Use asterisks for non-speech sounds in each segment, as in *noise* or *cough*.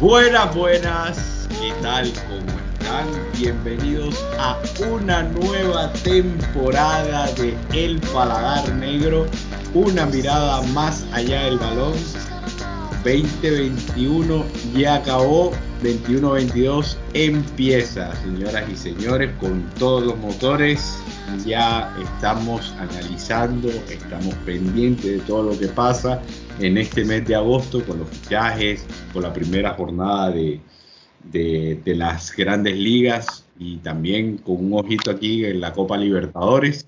Buenas, buenas, ¿qué tal? ¿Cómo están? Bienvenidos a una nueva temporada de El Paladar Negro, una mirada más allá del balón. 2021 ya acabó, 21-22 empieza, señoras y señores, con todos los motores. Ya estamos analizando, estamos pendientes de todo lo que pasa en este mes de agosto con los fichajes, con la primera jornada de, de, las grandes ligas y también con un ojito aquí en la Copa Libertadores.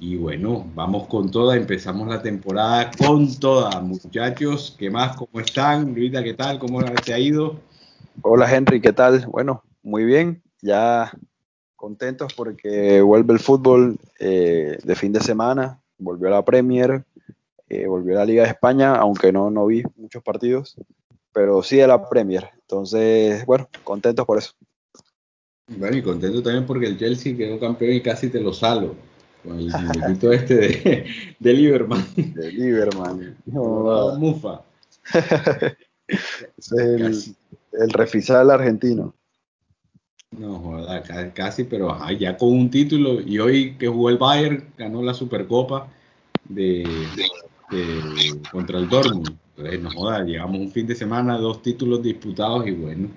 Y bueno, vamos con toda, empezamos la temporada con toda, muchachos. ¿Qué más? ¿Cómo están? Luisa, ¿qué tal? ¿Cómo te ha ido? Hola Henry, ¿qué tal? Bueno, muy bien, ya contentos porque vuelve el fútbol eh, de fin de semana, volvió a la Premier, eh, volvió a la Liga de España, aunque no, no vi muchos partidos, pero sí a la Premier. Entonces, bueno, contentos por eso. Bueno, y contento también porque el Chelsea quedó campeón y casi te lo salvo. Con el *laughs* muñequito este de, de Lieberman. De Lieberman. *laughs* No, Mufa. *laughs* es el, el refisal argentino. No, joda, casi, pero ajá, ya con un título. Y hoy que jugó el Bayern, ganó la Supercopa de, de contra el Dortmund. Entonces, no joda, llegamos un fin de semana, dos títulos disputados y bueno,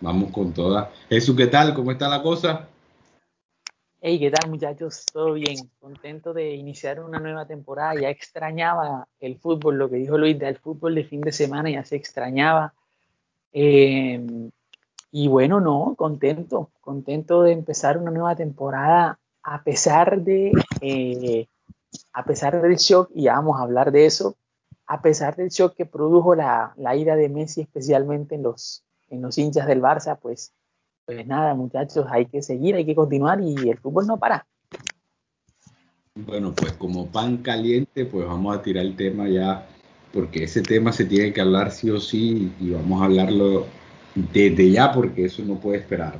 vamos con todas. Jesús, ¿qué tal? ¿Cómo está la cosa? Hey, ¿qué tal muchachos? ¿Todo bien? Contento de iniciar una nueva temporada. Ya extrañaba el fútbol, lo que dijo Luis, del fútbol de fin de semana ya se extrañaba. Eh, y bueno, no, contento, contento de empezar una nueva temporada a pesar de, eh, a pesar del shock, y ya vamos a hablar de eso, a pesar del shock que produjo la, la ida de Messi, especialmente en los, en los hinchas del Barça, pues pues nada, muchachos, hay que seguir, hay que continuar y el fútbol no para. Bueno, pues como pan caliente, pues vamos a tirar el tema ya, porque ese tema se tiene que hablar sí o sí y vamos a hablarlo desde ya porque eso no puede esperar.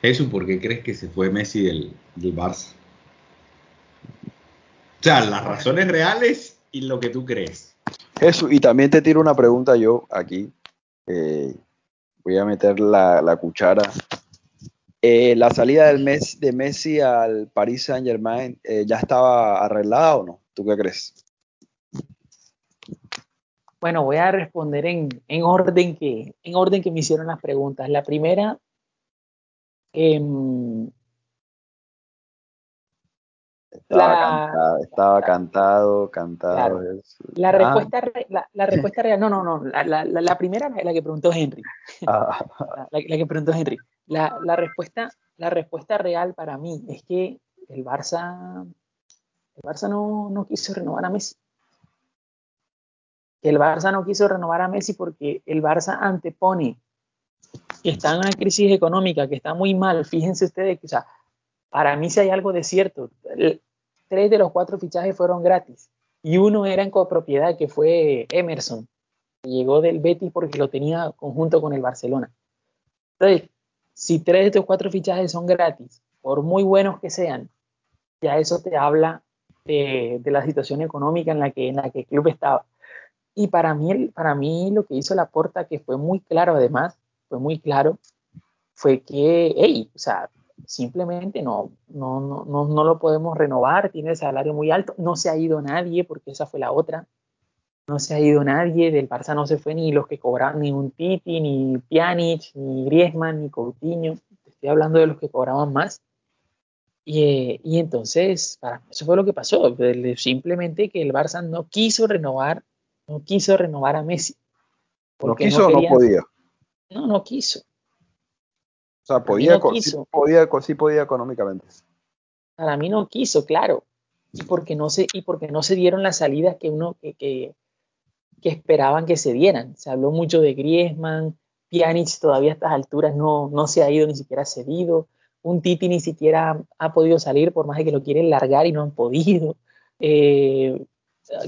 Jesús, ¿por qué crees que se fue Messi del, del Barça? O sea, las razones reales y lo que tú crees. Jesús, y también te tiro una pregunta yo aquí. Eh, voy a meter la, la cuchara. Eh, ¿La salida del mes, de Messi al Paris Saint Germain eh, ya estaba arreglada o no? ¿Tú qué crees? Bueno, voy a responder en, en, orden, que, en orden que me hicieron las preguntas. La primera, eh, estaba, la, cantado, estaba cantado, cantado. Claro. La, respuesta, ah. la, la, *laughs* respuesta real, no, no, no, la, la, primera es la que preguntó Henry. Ah. *laughs* La, que preguntó Henry. La, respuesta, la respuesta real para mí es que el Barça, el Barça no, no quiso renovar a Messi. El Barça no quiso renovar a Messi porque el Barça antepone que está en una crisis económica, que está muy mal. Fíjense ustedes que, o sea, para mí si hay algo de cierto, tres de los cuatro fichajes fueron gratis y uno era en copropiedad que fue Emerson, que llegó del Betis porque lo tenía conjunto con el Barcelona. Entonces, si tres de estos cuatro fichajes son gratis, por muy buenos que sean, ya eso te habla de, la situación económica en la, que, en la que el club estaba. Y para mí, para mí lo que hizo la Porta, que fue muy claro además, fue muy claro, fue que, hey, o sea, simplemente no, no, no, no, no lo podemos renovar, tiene el salario muy alto, no se ha ido nadie, porque esa fue la otra, no se ha ido nadie, del Barça no se fue ni los que cobraban, ni un Titi, ni Pjanic, ni Griezmann, ni Coutinho, estoy hablando de los que cobraban más. Y, y entonces, para, eso fue lo que pasó, simplemente que el Barça no quiso renovar, no quiso renovar a Messi. ¿No quiso no o no podía? No, no quiso. O sea, podía, no sí, podía, sí podía económicamente. Para mí no quiso, claro. Y porque no se, y porque no se dieron las salidas que uno que, que, que esperaban que se dieran. Se habló mucho de Griezmann, Pjanic todavía a estas alturas no, no se ha ido ni siquiera cedido. Un Titi ni siquiera ha podido salir, por más de que lo quieren largar y no han podido. Eh,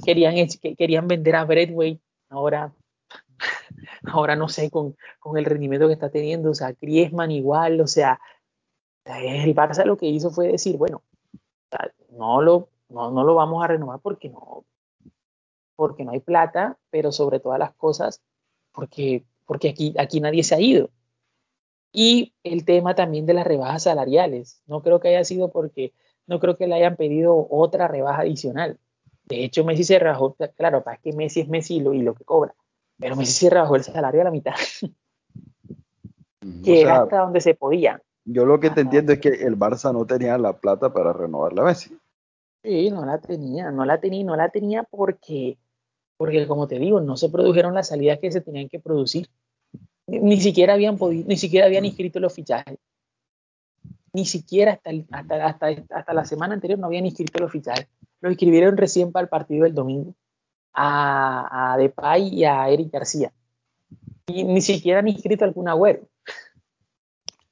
querían, querían vender a Bradway, ahora ahora no sé, con, con, el rendimiento que está teniendo, o sea, Griezmann igual, o sea, el Barça lo que hizo fue decir, bueno, no lo, no, no lo vamos a renovar porque no, porque no hay plata, pero sobre todas las cosas, porque porque aquí, aquí nadie se ha ido. Y el tema también de las rebajas salariales. No creo que haya sido porque no creo que le hayan pedido otra rebaja adicional. De hecho, Messi se rebajó, claro, para que Messi es Messi y lo, y lo que cobra, pero Messi se rebajó el salario a la mitad, que era hasta donde se podía. Yo lo que te entiendo es que el Barça no tenía la plata para renovar la Messi. Sí, no la tenía, no la tenía, no la tenía porque, porque como te digo, no se produjeron las salidas que se tenían que producir. Ni, siquiera habían podido, ni siquiera habían inscrito los fichajes. Ni siquiera hasta, hasta, hasta, hasta la semana anterior no habían inscrito los fichajes. Los inscribieron recién para el partido del domingo a, a Depay y a Eric García. Y ni siquiera han inscrito algún agüero.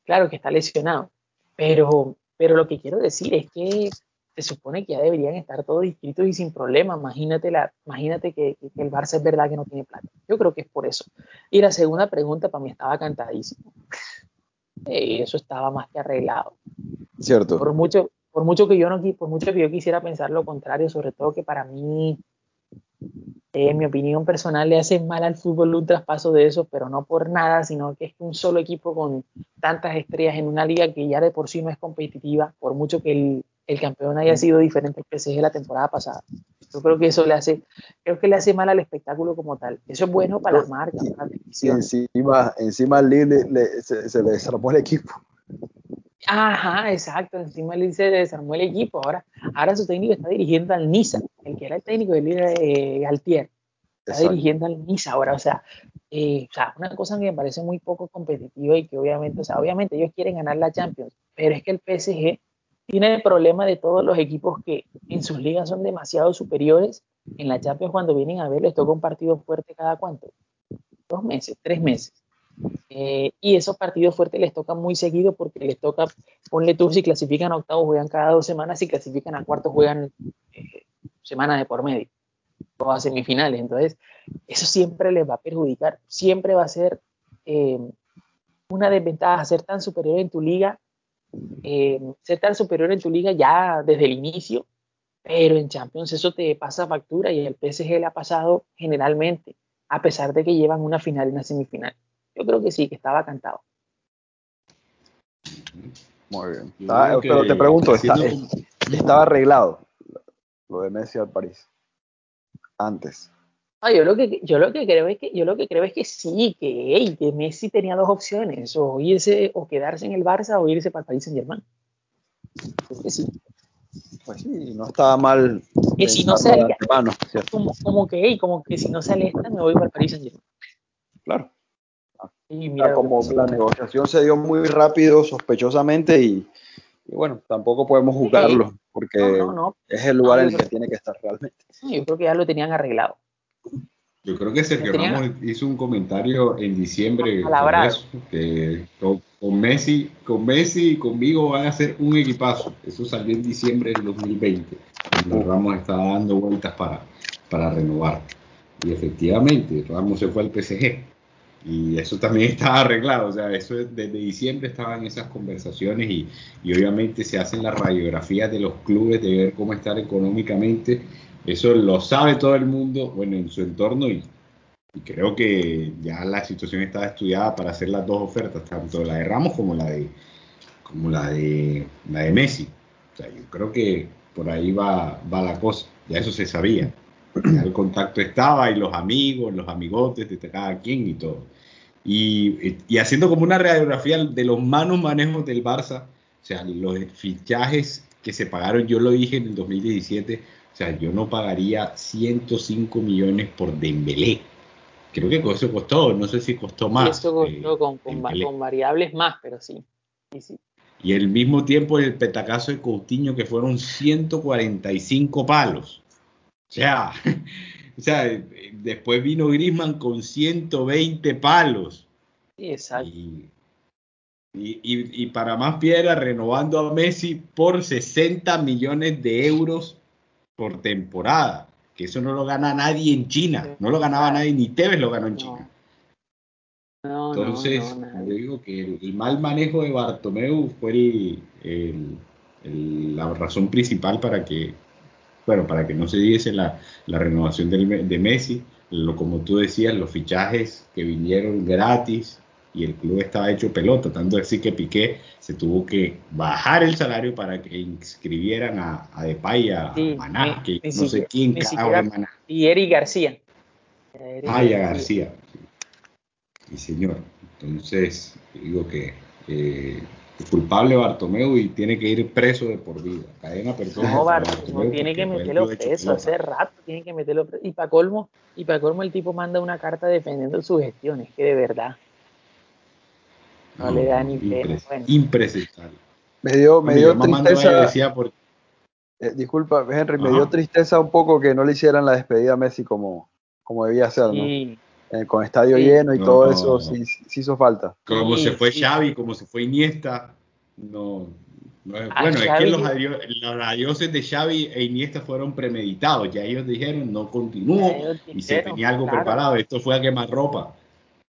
Claro que está lesionado. Pero, pero lo que quiero decir es que se supone que ya deberían estar todos inscritos y sin problema. Imagínate, la, imagínate que, el Barça es verdad que no tiene plata. Yo creo que es por eso. Y la segunda pregunta para mí estaba cantadísimo. Eh, eso estaba más que arreglado. Cierto. Por mucho, por mucho que yo no por mucho que yo quisiera pensar lo contrario, sobre todo que para mí, en mi opinión personal, le hace mal al fútbol un traspaso de eso, pero no por nada, sino que es un solo equipo con tantas estrellas en una liga que ya de por sí no es competitiva, por mucho que el, el campeón haya sido diferente al PSG la temporada pasada. Yo creo que eso le hace, creo que le hace mal al espectáculo como tal. Eso es bueno para las marcas, para encima, encima le, se, se, le desarmó el equipo. Ajá, exacto. Encima le se desarmó el equipo. Ahora, ahora su técnico está dirigiendo al Niza, el que era el técnico del líder de Galtier. Está dirigiendo al Niza ahora. O sea, eh, o sea, una cosa que me parece muy poco competitiva y que obviamente, o sea, obviamente ellos quieren ganar la Champions, pero es que el PSG tiene el problema de todos los equipos que en sus ligas son demasiado superiores. En la Champions, cuando vienen a ver, les toca un partido fuerte cada cuánto? Dos meses, tres meses. Eh, y esos partidos fuertes les tocan muy seguido porque les toca, ponle tú, si clasifican a octavos, juegan cada dos semanas, si clasifican a cuartos, juegan eh, semanas de por medio, o a semifinales. Entonces, eso siempre les va a perjudicar, siempre va a ser eh, una desventaja ser tan superior en tu liga eh, ser tan superior en tu liga ya desde el inicio, pero en Champions eso te pasa factura y el PSG le ha pasado generalmente, a pesar de que llevan una final y una semifinal. Yo creo que sí, que estaba cantado. Muy bien. pero te pregunto, ¿estaba arreglado lo de Messi al París? Antes. Ah, yo lo que yo lo que creo es que yo lo que creo es que sí, que, que Messi tenía dos opciones, o irse o quedarse en el Barça o irse para el Paris Saint Germain. que sí. Pues sí, no estaba mal. Que si no sale, como, como, que, como que si no sale esta, me voy para el Paris Saint Germain. Claro. Y mira, como la negociación se dio muy rápido, sospechosamente, y, bueno, tampoco podemos juzgarlo, porque es el lugar en el que tiene que estar realmente. Yo creo que ya lo tenían arreglado. Yo creo que Sergio Ramos hizo un comentario en diciembre que con, Messi, con Messi y conmigo van a ser un equipazo. Eso salió en diciembre del 2020. Cuando Ramos estaba dando vueltas para, para renovar. Y efectivamente, Ramos se fue al PSG. Y eso también *laughs* estaba arreglado. O sea, eso desde diciembre estaban esas conversaciones y, y obviamente se hacen las radiografías de los clubes de ver cómo estar económicamente eso lo sabe todo el mundo, bueno, en su entorno y, creo que ya la situación está estudiada para hacer las dos ofertas, tanto la de Ramos como la de como la de la de Messi. O sea, yo creo que por ahí va, va la cosa. Ya eso se sabía. *clears throat* el contacto estaba y los amigos, los amigotes de cada quien y todo. Y, y, haciendo como una radiografía de los malos manejos del Barça, o sea, los fichajes que se pagaron, yo lo dije en el 2017, o sea, yo no pagaría 105 millones por Dembélé. Creo que eso costó, no sé si costó más. eso costó eh, con, con, variables más, pero sí. Y al mismo tiempo el petacazo de Coutinho que fueron 145 palos. O sea, *laughs* o sea, después vino Griezmann con 120 palos. exacto. Y, y, y, para más piedra, renovando a Messi por 60 millones de euros por temporada, que eso no lo gana nadie en China, no lo ganaba nadie, ni Tevez lo ganó en China. Entonces, yo digo que el, mal manejo de Bartomeu fue la razón principal para que, bueno, para que no se diese la, renovación de Messi. lo, como tú decías, los fichajes que vinieron gratis y el club estaba hecho pelota, tanto así que Piqué se tuvo que bajar el salario para que inscribieran a, a Depay, a, Maná, que no sé quién cada Maná. Y Eric García. ah, y a García. Y señor, entonces digo que eh, culpable Bartomeu y tiene que ir preso de por vida. Cadena perpetua. No, Bartomeu tiene que meterlo preso, hace rato tiene que meterlo preso. Y para colmo, y para colmo el tipo manda una carta defendiendo sus gestiones, que de verdad no, le da ni pena. Impresentable. Me dio, me dio tristeza. Eh, disculpa, Henry, me dio tristeza un poco que no le hicieran la despedida a Messi como, como debía ser, ¿no? Eh, con estadio lleno y todo eso, sí, sí, hizo falta. Como se fue Xavi, como se fue Iniesta, no. bueno, es que los, adioses de Xavi e Iniesta fueron premeditados, ya ellos dijeron no continúo y se tenía algo preparado, esto fue a quemar ropa.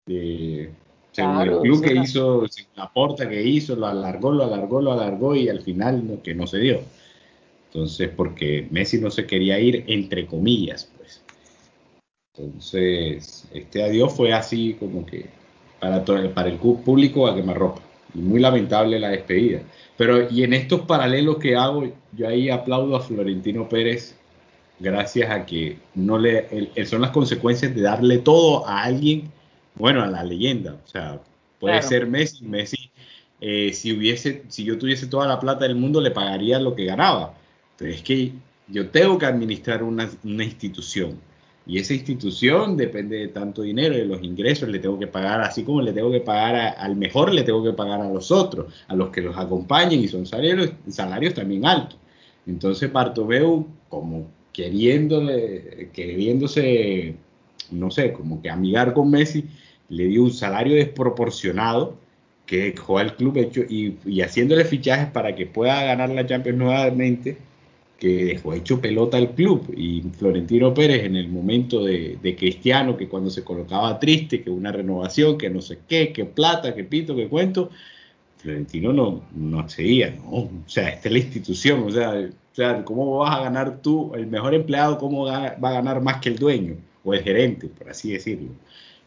De, según el club que hizo, la porta que hizo, lo alargó, lo alargó, lo alargó y al final que no se dio. Entonces, porque Messi no se quería ir entre comillas, entonces, este adiós fue así como que para, todo, para el público a quemarropa. Y muy lamentable la despedida. Pero, y en estos paralelos que hago, yo ahí aplaudo a Florentino Pérez gracias a que no le son las consecuencias de darle todo a alguien, bueno, a la leyenda. O sea, puede ser Messi, Messi, eh, si hubiese, si yo tuviese toda la plata del mundo, le pagaría lo que ganaba. Pero es que yo tengo que administrar una, una institución y esa institución depende de tanto dinero, de los ingresos, le tengo que pagar, así como le tengo que pagar al mejor, le tengo que pagar a los otros, a los que los acompañen y son salarios, salarios también altos. Entonces Bartomeu, como queriéndole, queriéndose, no sé, como que amigar con Messi, le dio un salario desproporcionado que dejó al club hecho y, y haciéndole fichajes para que pueda ganar la Champions nuevamente que dejó hecho pelota al club y Florentino Pérez en el momento de, Cristiano, que cuando se colocaba triste, que una renovación, que no sé qué, que plata, que pito, que cuento, Florentino no, no accedía, ¿no? O sea, esta es la institución, o sea, o sea, ¿cómo vas a ganar tú, el mejor empleado, cómo va a ganar más que el dueño o el gerente, por así decirlo?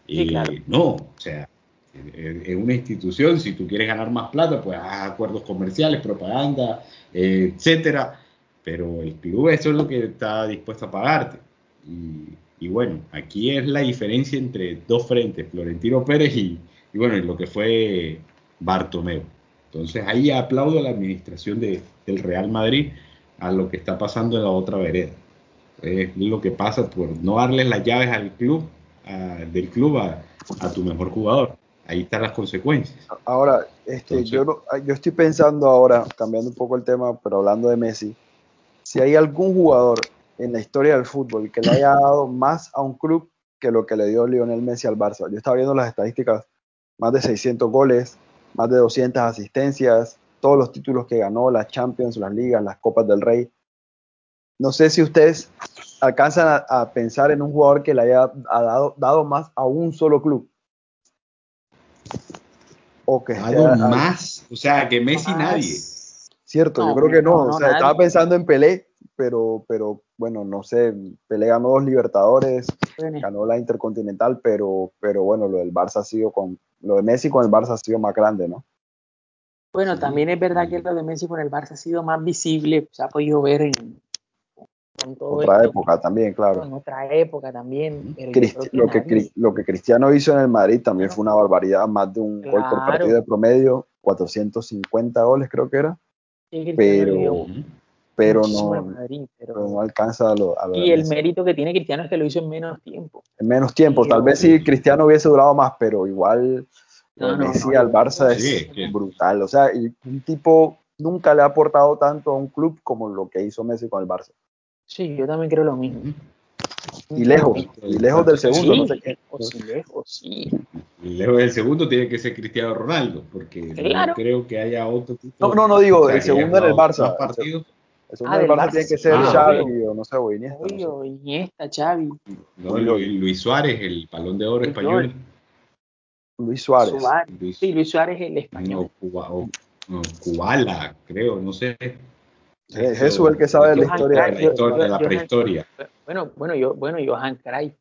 y eh, No, o sea, es una institución, si tú quieres ganar más plata, pues haz acuerdos comerciales, propaganda, eh, etcétera pero el club eso es lo que está dispuesto a pagarte. Y, bueno, aquí es la diferencia entre dos frentes, Florentino Pérez y, bueno, lo que fue Bartomeu. Entonces ahí aplaudo a la administración de, del Real Madrid a lo que está pasando en la otra vereda. Es lo que pasa por no darles las llaves al club, del club a, tu mejor jugador. Ahí están las consecuencias. Ahora, este, yo, yo estoy pensando ahora, cambiando un poco el tema, pero hablando de Messi, si hay algún jugador en la historia del fútbol que le haya dado más a un club que lo que le dio Lionel Messi al Barça. Yo estaba viendo las estadísticas, más de 600 goles, más de 200 asistencias, todos los títulos que ganó, las Champions, las ligas, las Copas del Rey. No sé si ustedes alcanzan a, pensar en un jugador que le haya dado, dado, más a un solo club. O que dado más, o sea, que Messi nadie. Cierto, yo creo que no. o sea, estaba pensando en Pelé, pero, pero bueno, no sé. Pelé ganó dos Libertadores, ganó la Intercontinental, pero, pero bueno, lo del Barça ha sido con. Lo de Messi con el Barça ha sido más grande, ¿no? Bueno, también es verdad que lo de Messi con el Barça ha sido más visible, se ha podido ver en, otra época también, claro. En otra época también. lo, que, lo que Cristiano hizo en el Madrid también fue una barbaridad, más de un gol por partido de promedio, 450 goles creo que era pero, pero, no, pero, no alcanza a lo, Y el mérito que tiene Cristiano es que lo hizo en menos tiempo. En menos tiempo, tal vez si Cristiano hubiese durado más, pero igual no, Messi al Barça es brutal. O sea, un tipo nunca le ha aportado tanto a un club como lo que hizo Messi con el Barça. Sí, yo también creo lo mismo. Y lejos, y lejos del segundo, no sé qué. lejos, sí. lejos del segundo tiene que ser Cristiano Ronaldo, porque no creo que haya otro tipo. No, no, no digo, el segundo en el Barça. El segundo en el Barça, tiene que ser ah, Xavi o no sé, o Iniesta. Obvio, Iniesta, Xavi. No, Luis Suárez, el palón de oro español. Luis Suárez. Sí, Luis Suárez, el español. o, Kubala, creo, no sé. Jesús el que sabe de la historia, de la, historia, de la prehistoria. Bueno, bueno, yo, bueno, Johan Cruyff.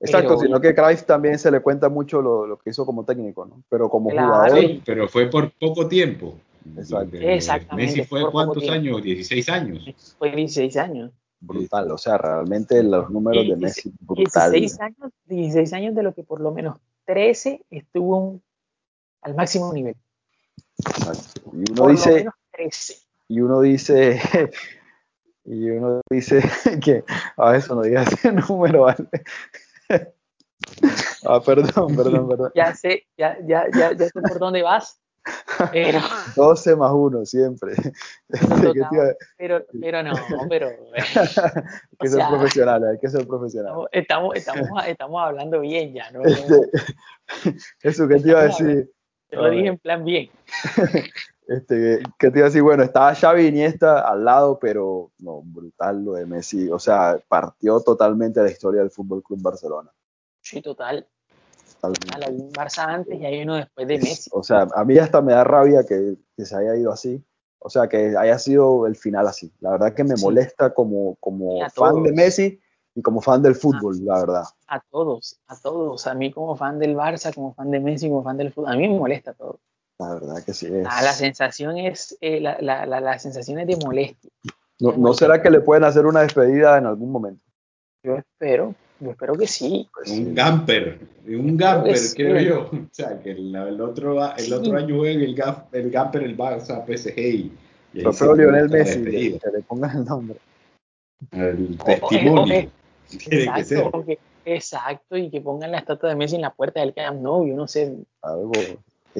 Exacto, Pero- sino que Cruyff también se le cuenta mucho lo, lo que hizo como técnico, ¿no? Pero como Claro. jugador, Sí, pero fue por poco tiempo. Exacto. Eh, Exactamente, Messi fue cuántos años? 16 años. Fue 16 años. brutal. O sea, realmente los números de Messi, brutal. 16 años, 16 años de lo que por lo menos 13 estuvo al máximo nivel. Exacto. Y uno Por lo dice, menos 13. Y uno dice, *laughs* y uno dice *laughs* que a eso no digas ese *laughs* número, ¿vale? Ah, perdón, perdón, perdón. Ya sé, ya, ya, ya, ya sé por dónde vas. Pero, 12 más 1 siempre. Este, ¿qué te iba a- pero, pero no, pero hay que ser sea- profesionales, hay que ser profesionales. estamos, estamos, estamos hablando bien ya, ¿no? Este, Jesús, ¿qué te iba a decir? Yo lo dije en plan bien. Este, ¿qué te iba a decir? Bueno, estaba Xavi Iniesta al lado, pero no, brutal lo de Messi. O sea, partió totalmente la historia del Fútbol Club Barcelona. Sí, total. Totalmente. A la Barça antes y hay uno después de Messi. O sea, a mí hasta me da rabia que, que se haya ido así. O sea, que haya sido el final así. La verdad que me Sí. molesta como, como a fan de todos. Messi y como fan del fútbol, la verdad. A todos, a todos. A mí como fan del Barça, como fan de Messi, como fan del fútbol. A mí me molesta todo. La verdad que sí es. Ah, la sensación es, eh, la, la, la, la sensación es de molestia. No, ¿no será que le pueden hacer una despedida en algún momento? Yo espero, yo espero que sí. Pues Un sí. gamper, un gamper, creo yo. *laughs* O sea, que el, el otro, el Sí. otro año juega el, el gamper, el Barça, PSG y, y Trofeo Lionel Messi, que le pongan el nombre. El testimonio. o- *laughs* Tiene que ser. Exacto, porque- exacto, y que pongan la estatua de Messi en la puerta del Camp Nou, yo no sé. Algo.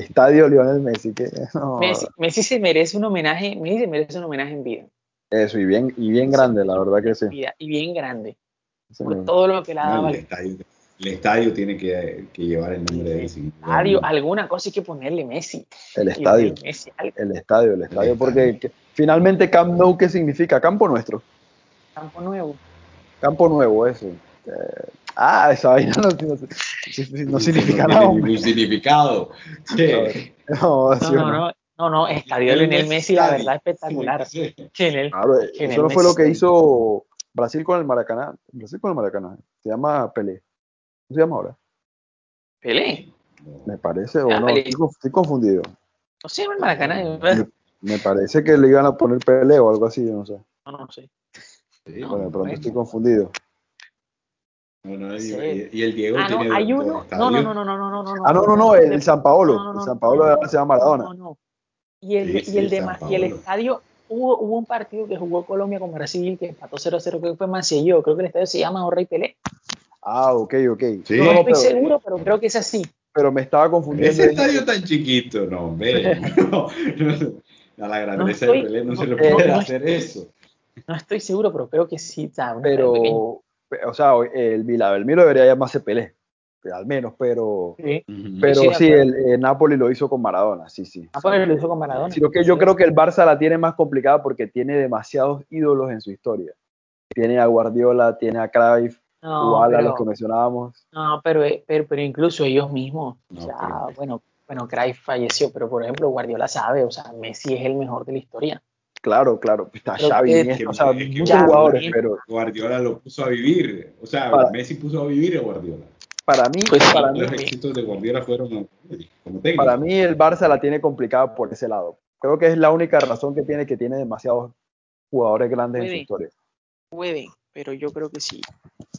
Estadio Lionel Messi, que *laughs* no, Messi, Messi se merece un homenaje, Messi se merece un homenaje en vida, Eso, y bien, y bien grande, la verdad que sí. vida, y bien grande, Sí, por todo lo que le ha dado el, estadio, el estadio tiene que, que llevar el nombre de duda estadio, alguna. alguna cosa hay que ponerle Messi. El estadio, Messi, el estadio, el estadio, porque que- finalmente Camp Nou, ¿qué significa? Campo nuestro, campo nuevo. campo nuevo, eso. Eh, ah, esa vaina no, no- no significa no nada. ningún significado. No, No, no, no. no, no, no, estadio Lionel Messi, la verdad, espectacular. Claro, Lionel eso no fue lo que hizo Brasil con el Maracaná. Brasil con el Maracaná. Se llama Pelé. ¿Cómo se llama ahora? Pelé, Me parece, o Ah, no, estoy, conf- estoy confundido. no sé, el Maracaná, Me, me parece que le iban a poner Pelé o algo así, yo no sé. no, no sé. Bueno, de pronto bueno. estoy confundido. No, no, y, Sí. y- y el Diego Ah, no, tiene hay dos uno, no, no, no, no, no, no, no, no. Ah, no, no, no, el San Paolo. No, no, no, el San no, Paolo no, se llama Maradona. No, no. Y el, Sí, de- sí, y el, de, y el estadio, hubo, hubo un partido que jugó Colombia con Brasil, que empató 0-0, creo que fue Maceió, creo que el estadio se llama Jorge Pelé. Ah, ok, ok. Sí. No, No, no, estoy pero, seguro, pero creo que es así. pero me estaba confundiendo. Ese estadio tan chiquito, no, hombre. No, no, a la grandeza estoy- de Pelé no, no, se le no, puede no hacer eso. No estoy seguro, pero creo que sí. pequeño. Pero, o sea, el Mila, el Milo debería llamarse Pelé. Al menos, pero. Sí. Pero Sí, el, el Napoli lo hizo con Maradona, sí, sí. Pues lo hizo con Maradona. Sino que yo creo que el Barça la tiene más complicada porque tiene demasiados ídolos en su historia. Tiene a Guardiola, tiene a Cruyff, no, pero, los que mencionábamos. no pero, pero, pero incluso ellos mismos. No, o sea, pero- bueno, bueno, Cruyff falleció, pero por ejemplo, Guardiola sabe, o sea, Messi es el mejor de la historia. Claro, claro. Está Pero Xavi, que- Iniesta, o sea, es que muchos jugadores, pero Guardiola lo puso a vivir. O sea, Para- Messi puso a vivir a Guardiola. para mí, Pues sí, para mí, Los éxitos de Guardiola fueron como técnico. para mí el Barça la tiene complicada por ese lado. Creo que es la única razón que tiene que tiene demasiados jugadores grandes en su Puede. historia. Puede, pero yo creo que sí.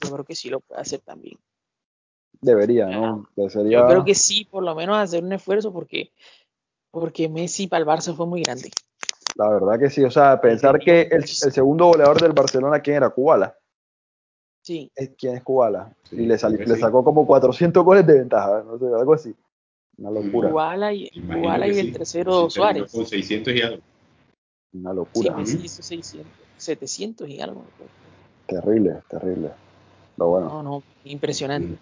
Yo creo que sí lo puede hacer también. Debería, ¿no? Sería- Yo creo que sí, por lo menos hacer un esfuerzo porque, porque Messi para el Barça fue muy grande. La verdad que sí. O sea, pensar que el, el segundo goleador del Barcelona, ¿quién era? Kubala. Sí, es quién es Kubala. Sí, y le, que le sí. sacó como 400 goles de ventaja, no sé, algo así. Una locura, Kubala y, que y el sí. tercero Sí, Suárez. Con 600 y algo. una Sí, locura. Messi Ujú. hizo 600, 700 y algo. Terrible, terrible. Pero bueno, No, no, impresionante.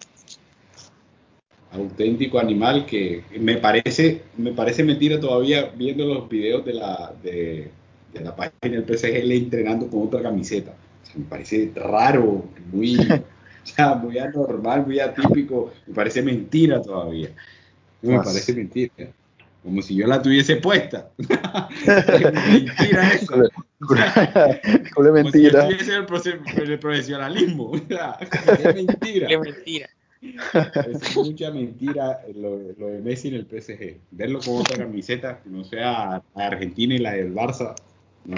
Auténtico animal que me parece me parece mentira todavía viendo los videos de la de, de la página del PSG entrenando con otra camiseta O sea, me parece raro muy *laughs* o sea, muy anormal muy atípico me parece mentira todavía me parece mentira como si yo la tuviese puesta. *laughs* mentira *laughs* eso. Como mentira. Si el, el, profesionalismo. es mentira. Es mentira. *laughs* Es mucha mentira lo, lo, de Messi en el PSG. Verlo con otra camiseta, que no sea Argentina y la del Barça. No.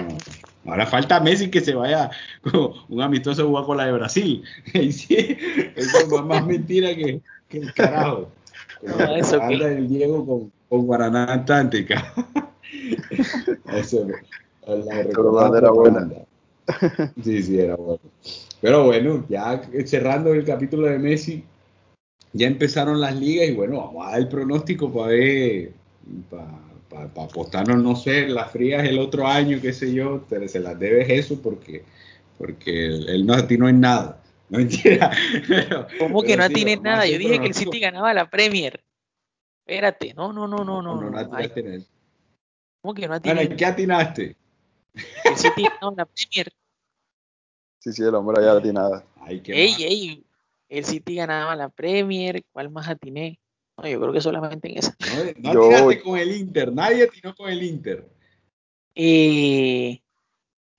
Ahora falta Messi que se vaya con un amistoso jugar con la de Brasil. *laughs* Eso es más mentira que, que el carajo. *laughs* No, eso anda el Diego con, con Guaraná Antártica. eso la recordada era buena. Sí, sí, era bueno. Pero bueno, ya cerrando el capítulo de Messi, ya empezaron las ligas y bueno, vamos a dar el pronóstico para ver, para, para, apostarnos, no sé, las frías el otro año, qué sé yo, pero se las debes eso porque, porque él no atinó en nada. No mentira. *laughs* ¿Cómo que no sí, atiene nada? Yo dije que el City ganaba la Premier. Espérate, no, no, no, no, no. No, no, atinaste en eso. ¿Cómo que no atiné? Bueno, ¿en qué atinaste? El City ganaba la Premier. Sí, sí, el hombre ya atinada. Ay, ey, ey, el City ganaba la Premier, ¿cuál más atiné? No, yo creo que solamente en esa. No, *laughs* no atinaste yo... con el Inter, nadie atinó con el Inter. Eh...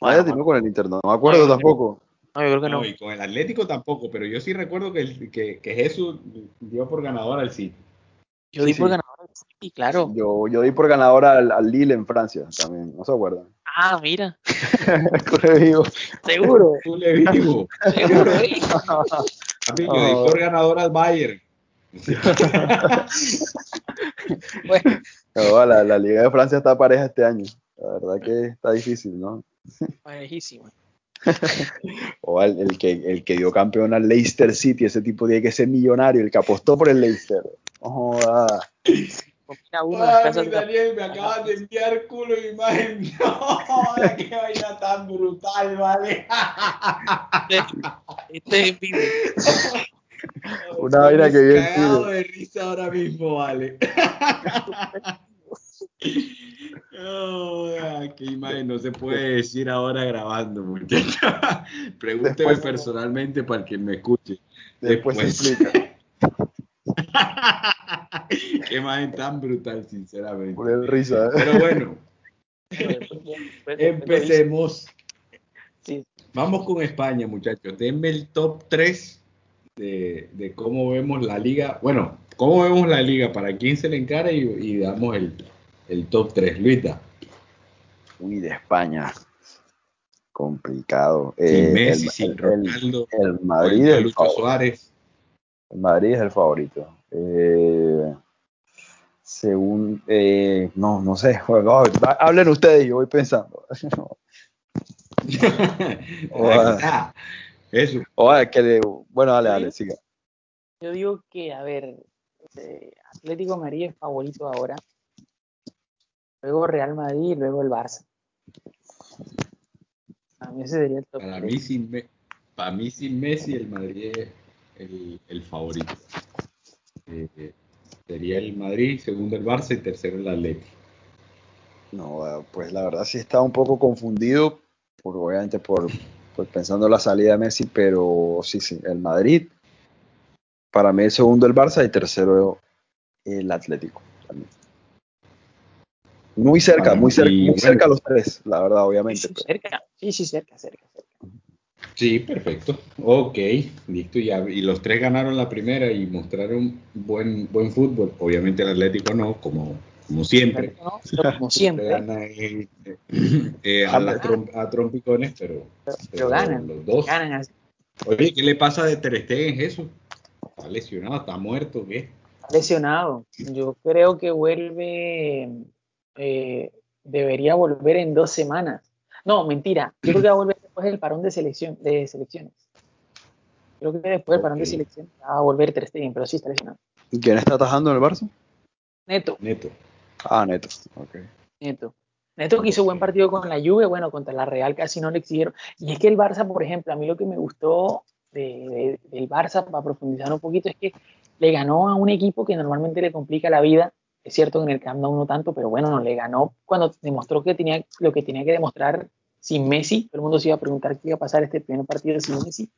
Nadie atinó con el Inter, no, no me acuerdo no, tampoco. No, yo creo que no. no. Y con el Atlético tampoco, pero yo sí recuerdo que, que, que Jesús dio por ganador al City. Yo di sí, por sí. ganador al City, claro. Yo, yo di por ganador al, al, Lille en Francia también, ¿no se acuerdan? Ah, mira. *laughs* Cule vivo. Seguro. Cule vivo. *laughs* Seguro, Papi, yo di por ganador al Bayern. *laughs* bueno. No, la, la, Liga de Francia está pareja este año. La verdad que está difícil, ¿no? Parejísima. *laughs* o el, el, que, el que dio campeón al Leicester City, ese tipo tiene que ser millonario, el que apostó por el Leicester. Oh, ah. Mami, Daniel, me *laughs* acabas de enviar culo y imagen. *laughs* No, qué vaina tan brutal, vale. Este es vivo. *laughs* Una vaina que viene. cagado de risa ahora mismo, vale. Oh, qué imagen no se puede decir ahora grabando, muchachos. Pregúnteme Después, personalmente para que me escuche. Después, Después. explica. *laughs* qué imagen tan brutal, sinceramente. Por el risa, ¿eh? Pero bueno, *laughs* empecemos. Sí. Vamos con España, muchachos. Denme el top 3 de, de, cómo vemos la liga. Bueno, cómo vemos la liga, para quién se le encara y, y damos el, el top 3, Luita. Uy, de España. Complicado. Sin eh, Messi, el, sin Ronaldo, el, el Madrid el Lucho Suárez. El Madrid es el favorito. Eh, según, eh, no, no sé. *laughs* Bueno, hablen ustedes, yo voy pensando. *laughs* o, Eso. O, que le, bueno, dale, dale, siga. Yo digo que, a ver, eh, Atlético Madrid es favorito ahora luego Real Madrid y luego el Barça. Para mí ese sería el top. Para mí, sin, para mí sin Messi el Madrid es el, el favorito. Eh, sería el Madrid, segundo el Barça y tercero el Atlético. No, pues la verdad sí está un poco confundido, por, obviamente por, por pensando la salida de Messi, pero sí, sí, el Madrid. Para mí el segundo el Barça y tercero el Atlético. También. Muy cerca, muy cerca, muy cerca los tres, la verdad, obviamente. Sí, cerca, sí, sí, cerca, cerca, cerca. Sí, perfecto. Ok, listo. Ya. Y los tres ganaron la primera y mostraron buen buen fútbol. Obviamente el Atlético no, como, como siempre. No, como *laughs* siempre. Gana, eh, eh, a, la trom a, trompicones, pero, pero, pero, ganan. Los dos. Ganan así. Oye, ¿qué le pasa de Ter Stegen, Jesús? ¿Está lesionado? ¿Está muerto? ¿Qué? Está lesionado. Yo creo que vuelve eh, debería volver en dos semanas. No, mentira. Yo creo que va a volver después del parón de, selección, de selecciones. Creo que después del parón de selecciones va a volver Ter Stegen, pero sí está lesionado. ¿Y quién está atajando en el Barça? Neto. Neto. Ah, Neto. Okay. Neto. Neto que hizo buen partido con la Juve, bueno, contra la Real casi no le exigieron. Y es que el Barça, por ejemplo, a mí lo que me gustó de, de, del Barça, para profundizar un poquito, es que le ganó a un equipo que normalmente le complica la vida es cierto que en el Camp Nou no tanto, pero bueno, le ganó cuando demostró que tenía lo que tenía que demostrar sin Messi. Todo el mundo se iba a preguntar qué iba a pasar este primer partido sin Messi.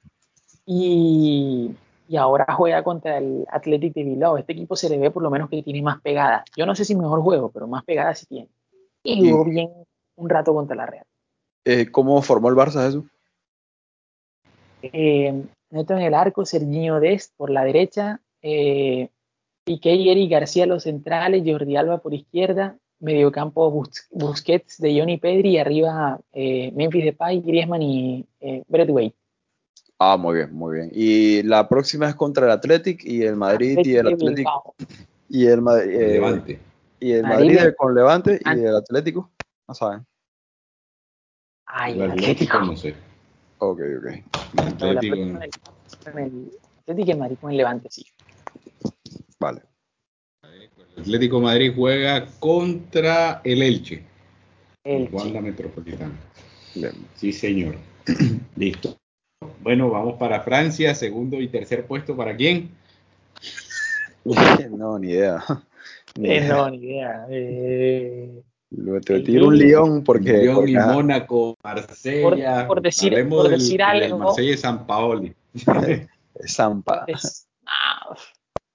Y, y ahora juega contra el Athletic de Bilbao. Este equipo se le ve por lo menos que tiene más pegada. Yo no sé si mejor juego, pero más pegada sí tiene. Y jugó bien un rato contra la Real. Eh, ¿Cómo formó el Barça eso? Eh, Neto en el arco, Serginho Dest por la derecha, eh, Piqué y Eric García los centrales, Jordi Alba por izquierda, mediocampo Busquets de Johnny Pedri y arriba eh, Memphis Depay, Griezmann y eh, Brett Wade. Ah, muy bien, muy bien. Y la próxima es contra el Athletic y el Madrid y el Athletic y el, eh, Levante. y el Madrid, Madrid con Levante y el Atlético, no saben. Ay, El el Atlético Atlético. no sé. Ok, ok. El Atlético el y el Madrid con el Levante, sí. Vale. Atlético de Madrid juega contra el Elche. El Wanda Metropolitana. Bien. Sí, señor. *clears throat* Listo. Bueno, vamos para Francia, segundo y tercer puesto para quién? *laughs* no, ni idea. *laughs* Ni Eh, idea. no, ni idea. Eh, Lo- Te tiro un Lyon porque, Lyon y Mónaco, Marsella. Por- por decir- por del, decir del algo. Marsella y San Paoli. *laughs* es Zampa.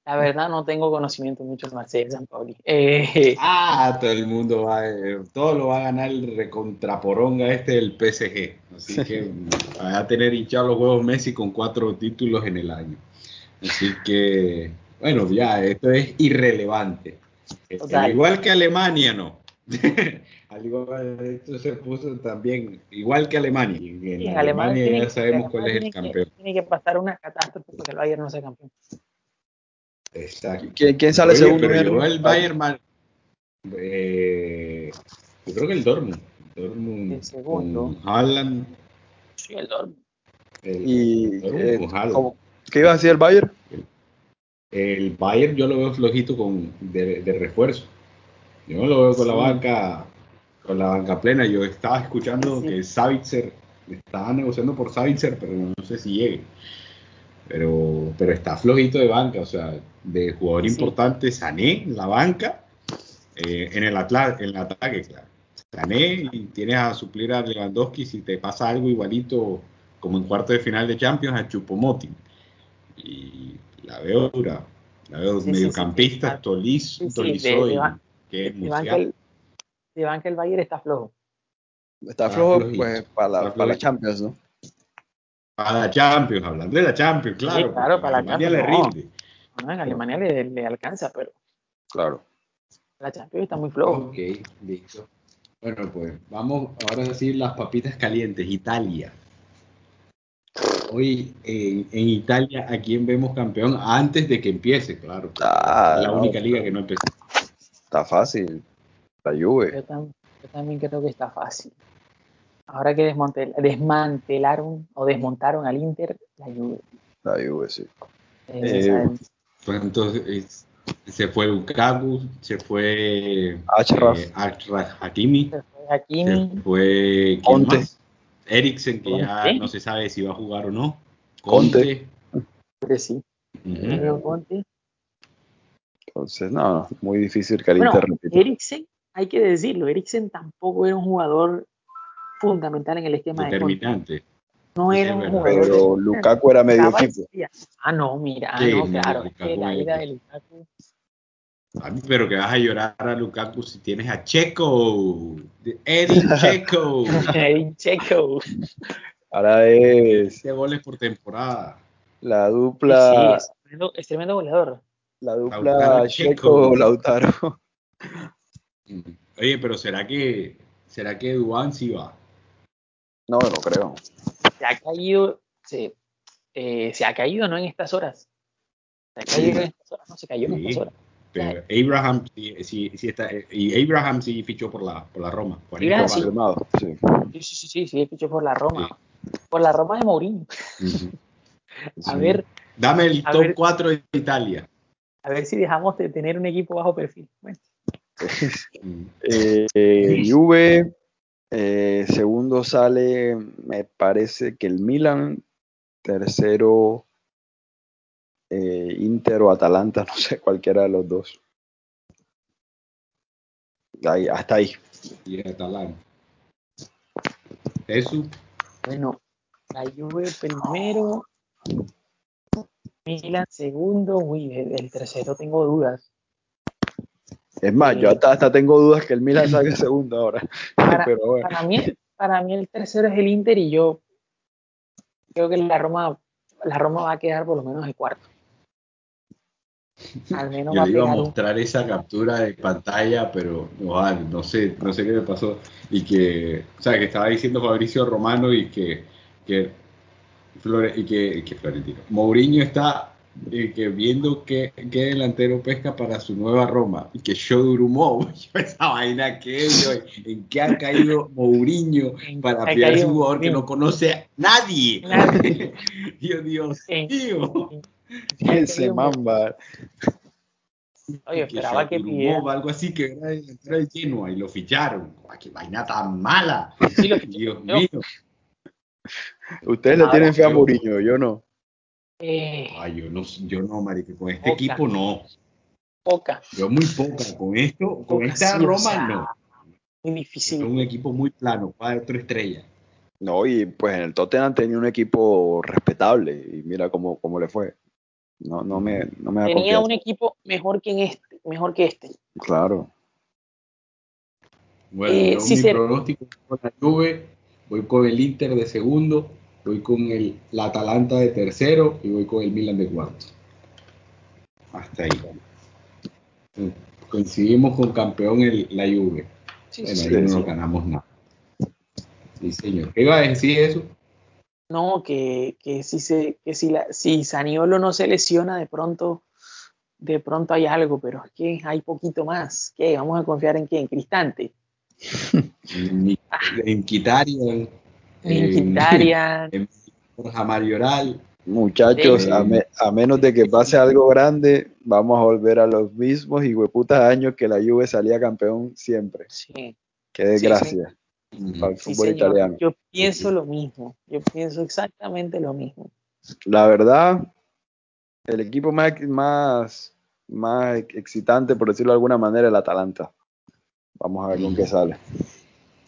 La verdad no tengo conocimiento mucho de Marsella San Pauli. Eh, *laughs* Ah, todo el mundo va, eh, todo lo va a ganar el recontraporonga este del PSG. Así que va a tener hinchados los huevos Messi con cuatro títulos en el año. Así que, bueno, ya, esto es irrelevante. Eh. Al igual que Alemania, no. *laughs* Al igual, esto se puso también, igual que Alemania. En, Alemania, ya sabemos cuál es el campeón. que- Tiene que pasar una catástrofe porque el Bayern no sea campeón. Exacto. ¿Quién, quién sale Oye, segundo? pero llegó el Bayern man- eh, yo creo que el Dortmund. Dortmund El segundo. con Haaland. Sí, el Dortmund. El, Y, el Dortmund eh, con Haaland. ¿cómo- ¿Qué iba a decir el Bayern? El Bayern yo lo veo flojito con de, de refuerzo. Yo no lo veo con la banca con la banca plena. Yo estaba escuchando Sí. que Savitzer estaba negociando por Savitzer, pero no sé si llegue. Pero, pero está flojito de banca, o sea, de jugador Sí. importante, Sané en la banca, eh, en el atla- en el ataque, claro. Sané y tienes a suplir a Lewandowski si te pasa algo igualito como en cuarto de final de Champions a Chupomoting. Y la veo dura. La veo Sí, mediocampista, sí, sí. Toliz, Tolizó de- que De banca, el, de banca el Bayern está flojo. Está Está flojo, pues, para la, para la. Champions, ¿no? Para la Champions, hablando de la Champions, claro. claro, porque para la Alemania Champions, le rinde. ¿no? En Alemania le, le alcanza, pero Claro. la Champions está muy flojo. Ok, listo. Bueno, pues vamos ahora a decir las papitas calientes. Italia. Hoy en, en Italia, ¿a quién vemos campeón antes de que empiece? Claro. porque Ah, es la no, única liga que no empezó. Está fácil. La Juve. Yo, tam- yo también creo que está fácil. Ahora que desmontel- desmantelaron o desmontaron al Inter, la Juve. La Juve, sí. Eh, Pues entonces se fue Lukaku, se fue Achraf. eh, Achraf Hakimi, se fue Hakimi, se fue ¿quién Conte. Eriksen, que ya Conte. no se sabe si va a jugar o no. Conte. Conte. que sí. Ujú. Pero Conte. Entonces, no, no, muy difícil que el Bueno, Inter repita. Eriksen, hay que decirlo, Eriksen tampoco era un jugador fundamental en el esquema de Conte. Determinante. No Sí, era un jugador. Pero de- Lukaku era medio equipo. Ah, no, mira, ah, Sí, no, claro, es que la ida de. Lukaku. Pero que vas a llorar a Lukaku si tienes a Checo, de Eddie *laughs* Checo, *laughs* Edin Checo. Ahora es 7 goles por temporada. la Sí, dupla, es tremendo, es tremendo goleador. la Lautaro dupla Checo. Checo Lautaro. Oye, pero será que será que Duan sí va? No, no creo. Se ha caído, se, eh, se ha caído, ¿no? En estas horas. Se ha Sí. caído en estas horas, no, se cayó en Sí. estas horas. Pero Abraham sí, sí, sí está y Abraham sí fichó por la por la Roma. 40 Abraham sí. sí. Sí, sí, sí, sí, sí, fichó por la Roma. Por la Roma de Mourinho. *laughs* A Sí. ver, Dame el top ver. 4 de Italia. a ver si dejamos de tener un equipo bajo perfil. Bueno. *laughs* Eh, eh, Juve, eh, segundo sale, me parece que el Milan, tercero eh, Inter o Atalanta, *laughs* no sé, cualquiera de los dos. Ahí, hasta ahí. Y Atalanta. Eso. bueno, la Juve primero. Milan segundo, uy, el tercero tengo dudas. Es más, yo hasta, hasta, tengo dudas que el Milan salga *laughs* segundo ahora. Para, Pero bueno. para, mí, para mí el tercero es el Inter y yo creo que la Roma, la Roma va a quedar por lo menos el cuarto. *laughs* Al menos Yo va iba a mostrar esa captura de pantalla, pero no, no sé, no sé qué me pasó. Y que, o sea, que estaba diciendo Fabricio Romano y que, que, Flore, y que, que Florentino. Mourinho está eh, que viendo qué, qué, delantero pesca para su nueva Roma y que show Durumó, *laughs* esa vaina que yo, en qué ha caído Mourinho para pillar a un jugador que no conoce a nadie. nadie. *laughs* Dios, Dios mío. Ese mamba. Oye, esperaba que, pidiera. algo así que era delantero de Genoa y lo ficharon. ¡Qué vaina tan mala! *laughs* Dios mío. Ustedes le tienen fe a Mourinho, yo no. Eh, Ay, yo no, yo no, marica, con este equipo no. Poca. Yo muy poca. Con esto, con esta Roma no. Muy difícil. Es un equipo muy plano, cuatro estrellas. No, y pues en el Tottenham tenía un equipo respetable y mira cómo, cómo le fue. No, no me, no me da Tenía confianza. un equipo mejor que en este, mejor que este. Claro. Bueno, Eh, yo sí mi se- pronóstico con la Juve, voy con el Inter de segundo, voy con el la Atalanta de tercero y voy con el Milan de cuarto. Hasta ahí. Coincidimos con campeón el, la Juve. Sí, Bueno, sí, ahí no sí. ganamos nada. Sí, señor. ¿Qué iba a decir eso? No, que, que si se, que si la, si Saniolo no se lesiona, de pronto, de pronto hay algo, pero es que hay poquito más. ¿Qué? ¿Vamos a confiar en quién? Cristante. *laughs* En, En Quintarian. *laughs* en Borja Marioral. Muchachos, Sí. a, me- a menos de que pase algo grande, vamos a volver a los mismos y hueputas años que la Juve salía campeón siempre. Sí, Qué desgracia para el fútbol italiano. Yo pienso lo mismo. Yo pienso exactamente lo mismo. La verdad, el equipo más, más, más excitante, por decirlo de alguna manera, el Atalanta. Vamos a ver con qué sale.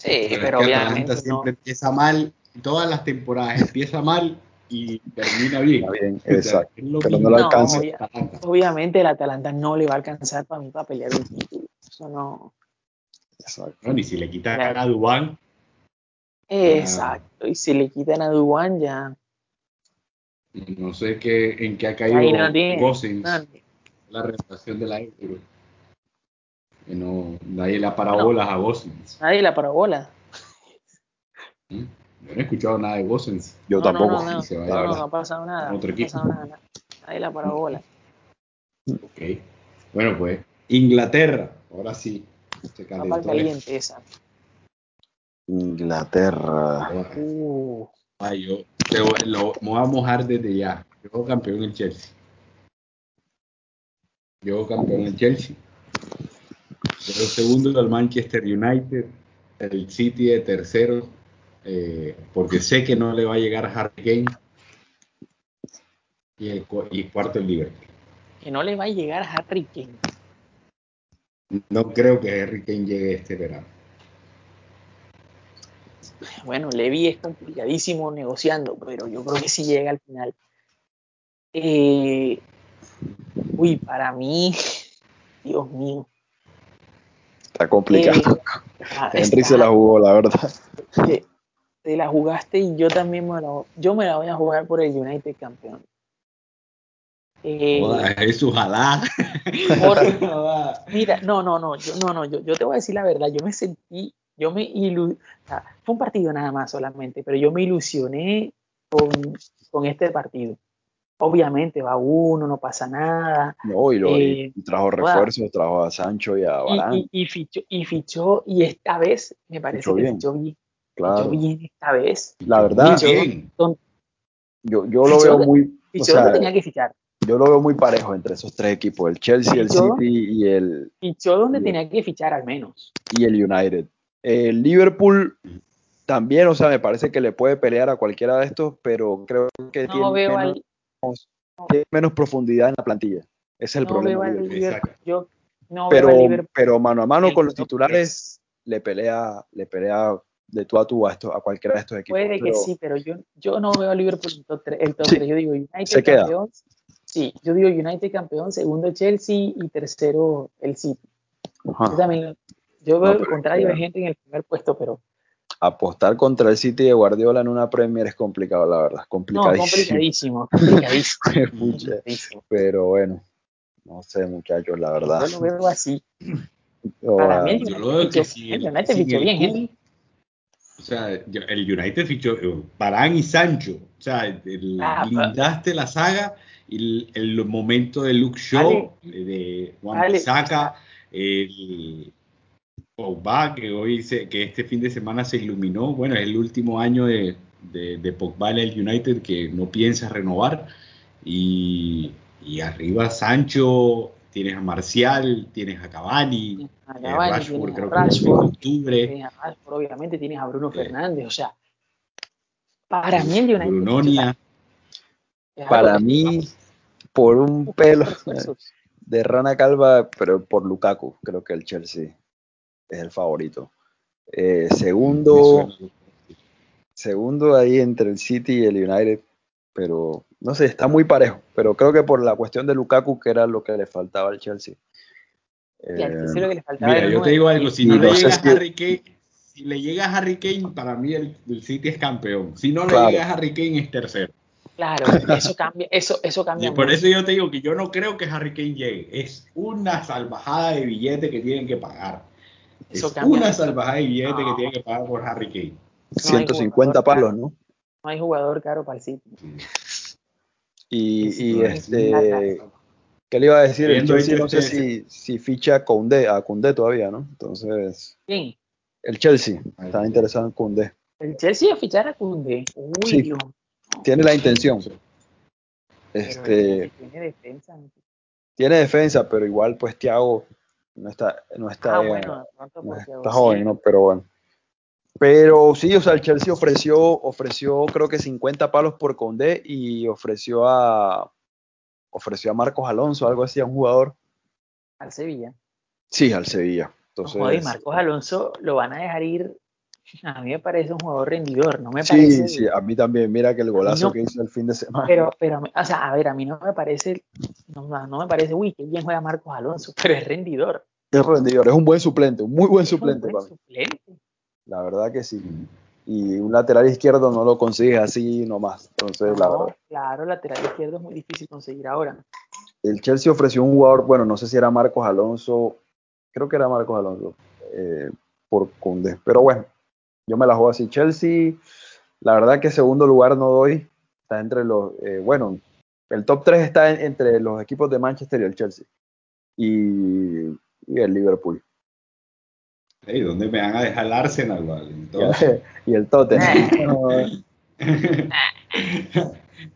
Sí, Pero, pero es que obviamente Atalanta no. siempre empieza mal, todas las temporadas empieza mal y termina bien. O sea, exacto. Pero no lo No, alcanza. obvia- obviamente el Atalanta no le va a alcanzar para mí para pelear el título. Eso no. Exacto. No, ni si le quitan Claro. a Dubán, Exacto. Y si le quitan a Duan ya. no sé qué, en qué ha caído no nadie. la renovación de la Euro. Que no, nadie le ha parado No. bolas a Gosens. Nadie la parabola. ¿Mm? Yo no he escuchado nada de Gosens. Yo No, tampoco. No, no, no, se no, no, ha pasado nada. Otro no ha equipo. pasado nada. Nadie la parabola. Ok. Bueno, pues Inglaterra, ahora sí. Se calentó caliente esa. Inglaterra. Uh, Ay, yo te voy- lo, me voy a mojar desde ya. Yo campeón en Chelsea. Yo campeón en Chelsea. Yo segundo del Manchester United. El City de tercero. eh, porque sé que no le va a llegar a Harry Kane. Y el, y cuarto el Liverpool. que no le va a llegar a Harry Kane. No creo que Harry Kane llegue este verano. Bueno, Levi es complicadísimo negociando, pero yo creo que sí llega al final. Eh, uy, para mí, *laughs* Dios mío. Está complicado. eh, *laughs* ah, Henry está- se la jugó, la verdad. te, te la jugaste y yo también me la, yo me la voy a jugar por el United campeón. Eh, Eso, ojalá. por- *laughs* *laughs* mira, no, no, no, yo, no, no, yo, yo te voy a decir la verdad, yo me sentí, yo me ilu, o sea, fue un partido nada más solamente, pero yo me ilusioné con, con este partido. Obviamente va uno, no pasa nada, No, y, lo, Eh, y trajo refuerzos, trajo a Sancho y a y, Varane. y, y fichó, y fichó, y esta vez me parece Fichó que bien. fichó bien, claro. fichó bien esta vez. La verdad, Fichó bien. don- yo, yo lo Fichó- veo muy, o fichó sea, donde tenía que fichar. yo lo veo muy parejo entre esos tres equipos, el Chelsea, el City y el, Fichó donde tenía que fichar al menos. y el United. El Liverpool también, o sea, me parece que le puede pelear a cualquiera de estos, pero creo que No tiene, veo menos, al, tiene menos profundidad en la plantilla. Ese es el no problema. veo al Liverpool. Liverpool. Exacto. Yo no Pero, veo al Liverpool. pero mano a mano el con los titulares le pelea, le pelea de tú a tú a, estos, a cualquiera de estos equipos. Puede que pero sí, pero yo, yo no veo a Liverpool en top 3. El top Sí, 3. Yo digo United se queda. campeón, Sí, yo digo United campeón, segundo Chelsea y tercero el City. Yo también, yo veo No, el contrario de que- gente en el primer puesto, pero Apostar contra el City de Guardiola en una Premier es complicado, la verdad. no, Complicadísimo. complicadísimo, complicadísimo. *laughs* Pero bueno, no sé, muchachos, la verdad. Yo lo veo así. Yo, Para mí, Yo lo veo que Fichó- si el United fichó bien, Kun, gente. o sea, el United fichó eh, Varane y Sancho, o sea, el- Ah, blindaste la saga y el, el momento de Luke Shaw, eh, de Juan Vale, Bissaka, el Pogba, que hoy se- que este fin de semana se iluminó, bueno, es el último año de, de, de Pogba en el United que no piensa renovar y, y arriba Sancho, tienes a Marcial, tienes a Cavani, A eh, Cavani, Rashford tienes a creo que en Rashford, octubre. tienes a Rashford, obviamente tienes a Bruno. Fernández, o sea, para mí el United Brunonia. para mí, por un pelo de rana calva, pero por Lukaku, creo que el Chelsea es el favorito. Eh, segundo, segundo ahí entre el City y el United, pero no sé, está muy parejo. Pero creo que por la cuestión de Lukaku, que era lo que le faltaba al Chelsea. Y al Eh, tercero que le faltaba Mira, yo te digo algo, si y no le llega a Harry Kane, si le llega a Harry Kane, para mí el, el City es campeón. Si no le Claro. llega a Harry Kane es tercero. Claro, eso cambia, eso, eso Y cambia por mucho. eso yo te digo que yo no creo que Harry Kane llegue. Es una salvajada de billete que tienen que pagar. Eso es cambia una salvajada de billete que No. tienen que pagar por Harry Kane. 150 palos, ¿no? No hay jugador caro para el City. Y, Sí, y sí, este, ¿qué le iba a decir? El Chelsea no sé si, si ficha a Koundé, a Koundé todavía, ¿no? Entonces, ¿Quién? el Chelsea está interesado en Koundé. El Chelsea va a fichar a Koundé. Uy, Sí. Dios. Tiene la intención. Este, tiene defensa. tiene defensa, pero igual pues Thiago no está, no está, Ah, eh, bueno, no está joven, ¿no? Pero bueno. Pero sí, o sea, el Chelsea ofreció, ofreció creo que 50 palos por Condé y ofreció a ofreció a Marcos Alonso, algo así, a un jugador. al Sevilla. Sí, al Sevilla. Entonces, Marcos Alonso lo van a dejar ir. A mí me parece un jugador rendidor, no me sí, parece. sí, a mí también. Mira que el golazo no. que hizo el fin de semana. Pero, pero, o sea, a ver, a mí no me parece, no, no me parece, uy, qué bien juega Marcos Alonso, pero es rendidor. Es rendidor, es un buen suplente, un muy buen Es un suplente buen para mí. suplente. La verdad que sí. Y un lateral izquierdo no lo consigues así nomás. Entonces, la verdad. claro, lateral izquierdo es muy difícil conseguir ahora. El Chelsea ofreció un jugador, bueno, no sé si era Marcos Alonso, creo que era Marcos Alonso, eh, por Cundé. Pero bueno, yo me la juego así. Chelsea, la verdad que segundo lugar no doy. Está entre los, eh, bueno, el top 3 está en- entre los equipos de Manchester y el Chelsea. Y, y el Liverpool. Ey, ¿Dónde me van a dejar el Arsenal, vale? Entonces, *laughs* y el Tottenham. *laughs*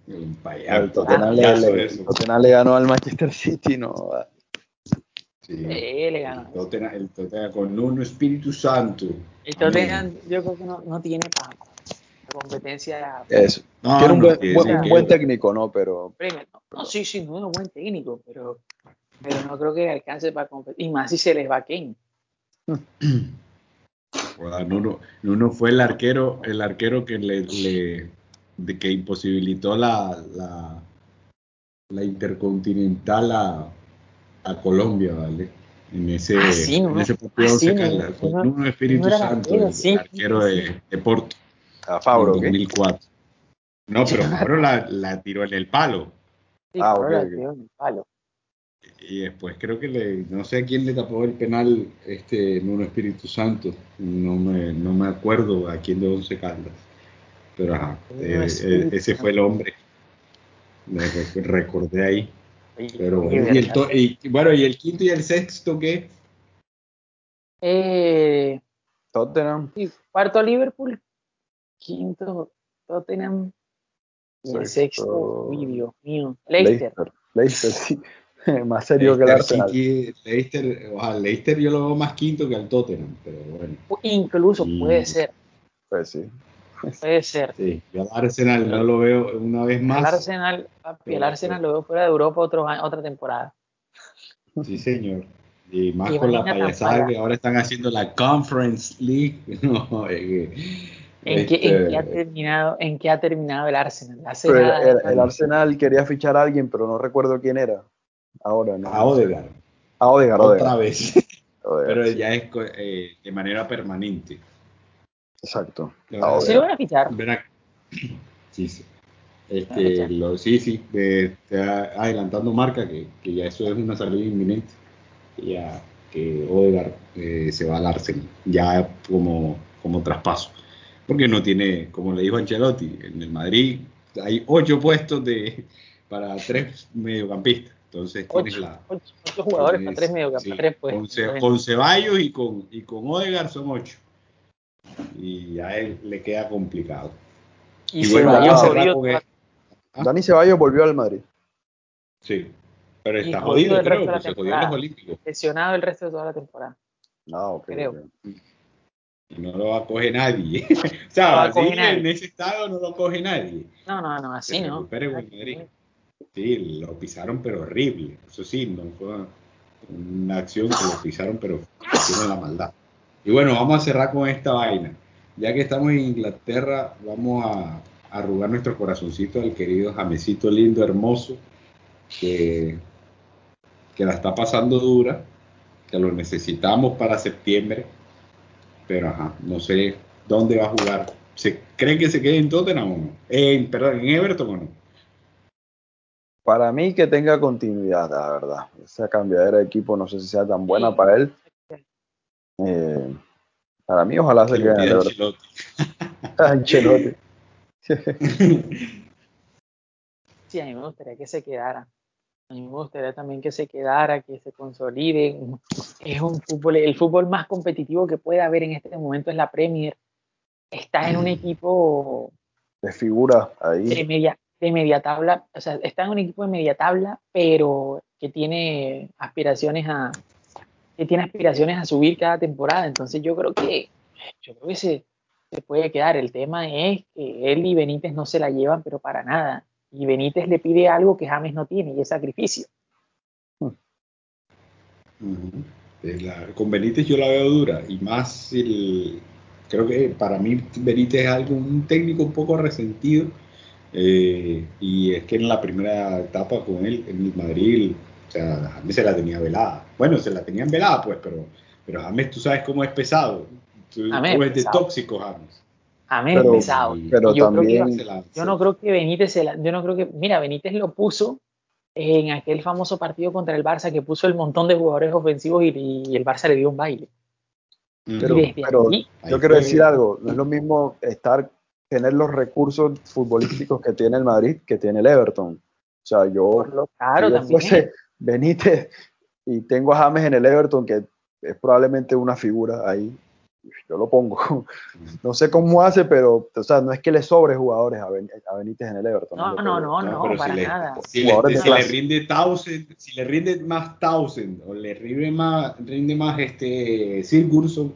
un *laughs* el, Tottenham le, le- el Tottenham le ganó al Manchester City, no. Sí. Sí, le ganó. El Tottenham, el Tottenham con un Espíritu Santo. El Tottenham, yo creo que no, no tiene para la competencia. Eso. No, Tiene un no, buen, tiene buen- buen técnico, ¿no? Pero. No, no, sí, sí, no es un buen técnico, pero, pero no creo que alcance para competir. Y más si se les va Kane. *clears throat* Nuno, Nuno fue el arquero, el arquero que le, le- de que imposibilitó la, la, la intercontinental a, a Colombia, ¿vale? En ese, Ah, sí, en Nuno. ese partido Ah, sí, Caldas, fue Nuno- Nuno Espíritu era Santo, arquero, el, sí, arquero sí, de, de Porto, a Fabro, en ¿qué? 2004. No, pero Fabro la, la tiró en el palo. Sí, Ah, Pablo ok, la tiró en el palo. Y después creo que le, no sé a quién le tapó el penal este Nuno Espíritu Santo, no me, no me acuerdo a quién de Once Caldas, pero ajá, eh, eh, ese fue el hombre, me re- recordé ahí, pero bueno, y, el y- bueno, y el quinto y el sexto qué, Eh, Tottenham. sí, cuarto Liverpool, quinto Tottenham y el Sexto, uy, Dios mío, Leicester. Leicester. Leicester, sí. *laughs* Más serio que el Arsenal. Leicester, ojalá, Leicester yo lo veo más quinto que al Tottenham, pero bueno, Incluso Y- puede ser, Pues sí. Puede ser. sí, yo al Arsenal no lo veo una vez El más, Arsenal, papi, el Pero- Arsenal lo veo fuera de Europa otro, año- otra temporada. Sí, señor. Y más Y con la payasada que ahora están haciendo la Conference League. *laughs* No, eh, ¿En, qué, en, qué, ha Este- terminado, ¿En qué ha terminado el Arsenal? Pero nada, el, el Arsenal quería fichar a alguien, pero no recuerdo quién era. Ahora, ¿no? A Odegaard, A Odegaard, otra Odegaard, vez, *laughs* Odegaard, pero sí, ya es eh, de manera permanente. Exacto. La A verdad, Sí lo van a acá. *clears throat* Sí, sí. Este, lo, sí, sí, de- está adelantando marca que, que ya eso es una salida inminente. que Ya que Odegaard eh, se va al Arsenal, ya como, como traspaso. Porque no tiene, como le dijo Ancelotti, en el Madrid hay ocho puestos de, para tres mediocampistas. Entonces tienes Ocho, la, ocho, ocho jugadores para tienes- tres mediocampistas. sí, con. Ce- con Ceballos y con, y con Odegaard son ocho. Y a él le queda complicado. y y bueno, Ceballos esto. Ah. Dani Ceballos volvió al Madrid. Sí, pero está jodido jodido, el resto creo, de la porque se jodió los Olímpicos. lesionado el resto de toda la temporada. No, ok, Creo. ok. Y no lo va a coger nadie. *laughs* o No sea, a así nadie. en ese estado no lo coge nadie. No, no, no, así Se no. Madrid. Sí, lo pisaron, pero horrible. Eso sí, no fue una acción que lo pisaron, pero hicieron la maldad. Y bueno, vamos a cerrar con esta vaina. Ya que estamos en Inglaterra, vamos a arrugar nuestro corazoncito al querido Jamesito lindo, hermoso, que, que la está pasando dura, que lo necesitamos para septiembre, pero ajá, no sé dónde va a jugar. ¿Se creen que se quede en Tottenham o no? En, perdón, en Everton o no? Para mí que tenga continuidad, la verdad. Esa cambiadera de equipo no sé si sea tan buena para él. Eh, para mí ojalá se quede. Ancelotti. *laughs* Ancelotti. *laughs* Sí, a mí me gustaría que se quedara. A mí me gustaría también que se quedara, que se consolide. Es un fútbol, el fútbol más competitivo que puede haber en este momento es la Premier. Está en un equipo De figura de media, de media tabla, o sea, está en un equipo de media tabla, pero que tiene aspiraciones a que tiene aspiraciones a subir cada temporada. Entonces yo creo que yo creo que se, se puede quedar. El tema es que él y Benítez no se la llevan, pero para nada. Y Benítez le pide algo que James no tiene, y es sacrificio. Con Benítez yo la veo dura y más el, creo que para mí Benítez es algo un técnico un poco resentido eh, y es que en la primera etapa con él en el Madrid o sea James se la tenía velada bueno se la tenían velada pues pero pero James tú sabes cómo es pesado tú, James tú es de pesado. tóxico James James Pero- es pesado. Pero yo creo que- también- se la- Yo no creo que Benítez se la- yo no creo que, mira, Benítez lo puso en aquel famoso partido contra el Barça que puso el montón de jugadores ofensivos y, y el Barça le dio un baile. Ujú. Pero- y desde pero- Yo quiero decir algo, no es lo mismo estar, tener los recursos futbolísticos que tiene el Madrid que tiene el Everton. O sea, yo, claro si yo también. fuese Benítez y tengo a James en el Everton, que es probablemente una figura ahí, yo lo pongo. *laughs* No sé cómo hace, pero o sea, no es que le sobre jugadores a, Ben- a Benítez en el Everton. No, no, no, no, pero para si le, nada. Si le, si le rinde Townsend, si le rinde más Townsend o le rinde más, rinde más este Sigurdsson,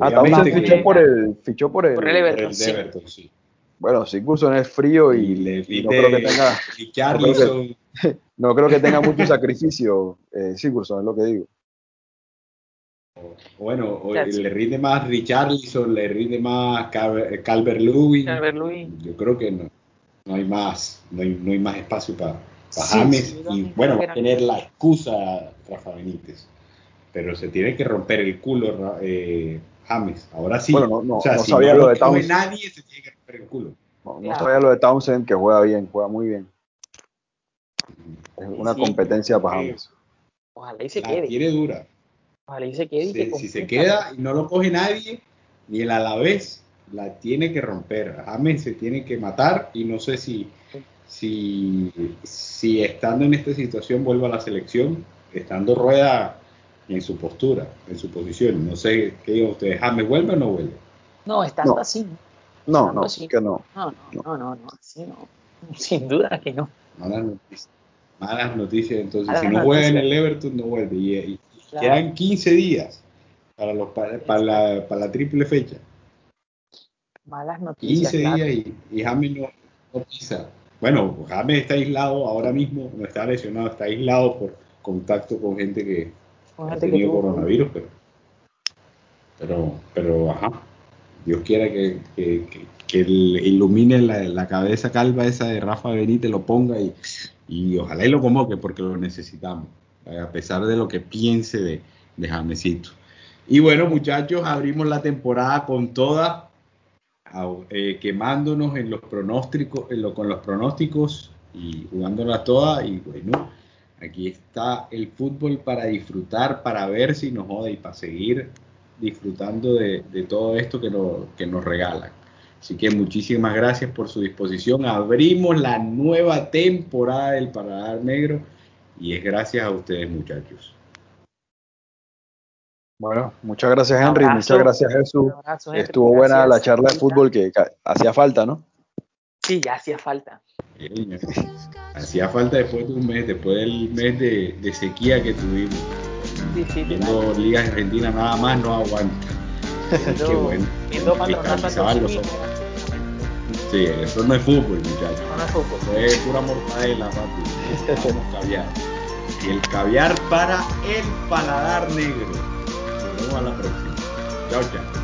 Ah, obviamente Townsend fichó por el, fichó por el, Por el por Everton, el sí. Everton, sí. bueno, Sigurdsson es frío y, Y le y no creo que tenga, Richarlison, *laughs* no creo que tenga mucho sacrificio eh, Sigurdsson, es lo que digo. bueno, le rinde más Richarlison, le rinde más Calvert Lewin. Yo creo que no, no hay más, no hay, no hay más espacio para, para Sí, James. sí, y bueno, va a tener la excusa Rafa Benítez. Pero se tiene que romper el culo eh, James. Ahora sí. Bueno, no- no- o sea, no si sabía no lo de Townsend. nadie, se tiene que romper el culo. No, no Claro. sabía lo de Townsend, que juega bien, juega muy bien. Es una Sí. competencia para Sí. James. Ojalá y se La quede. tiene dura. Ojalá y se quede y que Si, si se queda y no lo coge nadie, ni el Alavés la tiene que romper. James se tiene que matar y no sé si, si, si estando en esta situación vuelve a la selección, estando rueda en su postura, en su posición. No sé qué digan ustedes. ¿James vuelve o no vuelve? No, estando No. así. No, no, sí. que no. No, no, no, no, no, así no. *laughs* Sin duda que no. Malas noticias. Malas noticias. Entonces, Malas si no juega en el Everton, no vuelve. Y, y Claro. quedan 15 días para, los, para, para la, para la triple fecha. Malas noticias. 15 claro. días y, y James no, no pisa. Bueno, James está aislado ahora mismo, no está lesionado, está aislado por contacto con gente que Con ha gente tenido coronavirus, pero, pero, pero, ajá, Dios quiera que, que, que, ilumine la, cabeza calva esa de Rafa Benítez, lo ponga y, y ojalá y lo convoque porque lo necesitamos, a pesar de lo que piense de, de Jamesito. Y bueno, muchachos, abrimos la temporada con toda, eh, quemándonos en los pronósticos, en lo, con los pronósticos y jugándola toda. Y bueno, aquí está el fútbol para disfrutar, para ver si nos joda y para seguir disfrutando de, todo esto que, que nos regalan. Así que muchísimas gracias por su disposición. Abrimos la nueva temporada del Paradar Negro y es gracias a ustedes, muchachos. Bueno, muchas gracias Henry, muchas gracias Jesús. Estuvo buena la charla de fútbol que hacía falta, ¿no? Sí, ya hacía falta. hacía falta después de un mes, después del mes de, sequía que tuvimos. Sí, sí, Viendo Liga Argentina nada más no aguanta. *laughs* Qué bueno. Sí, eso no es fútbol, muchachos. No, es fútbol. Es pura mortadela, papi. caviar. Y el caviar para el paladar negro a la próxima. Chao, chao.